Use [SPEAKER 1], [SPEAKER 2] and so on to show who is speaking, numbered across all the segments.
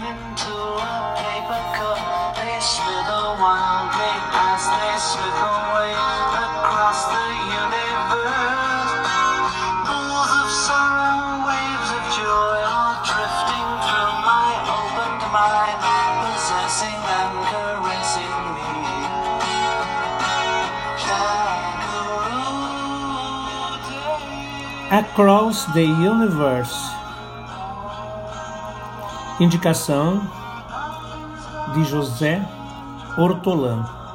[SPEAKER 1] into a paper cup. They they away across the universe. Pools of sorrow, waves of joy, drifting through my opened mind, possessing and caressing me.
[SPEAKER 2] Across the universe. Indicação de José Hortolã.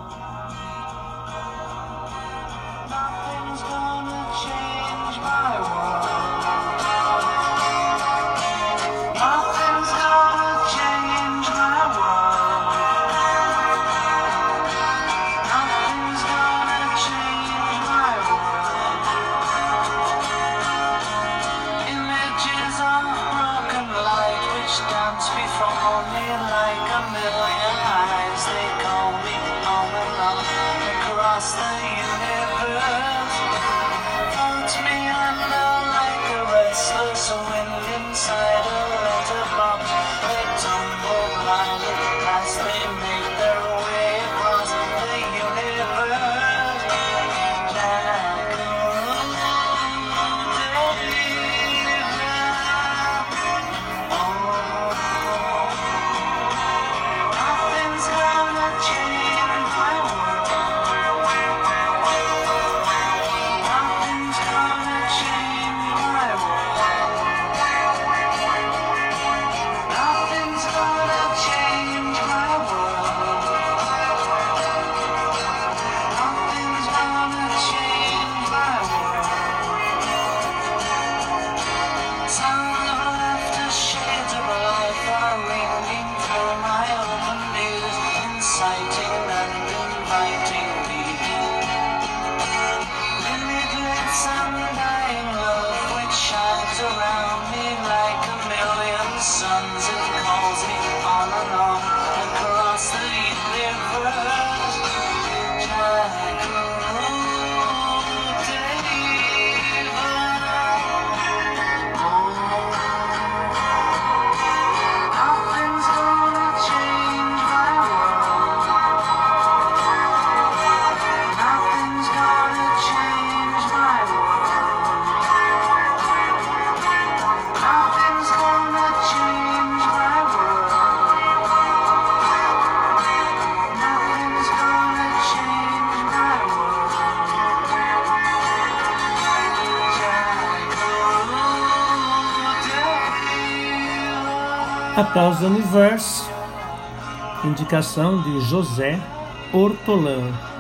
[SPEAKER 1] 好。sun.
[SPEAKER 2] A Paz do Universo, indicação de José Ortolan.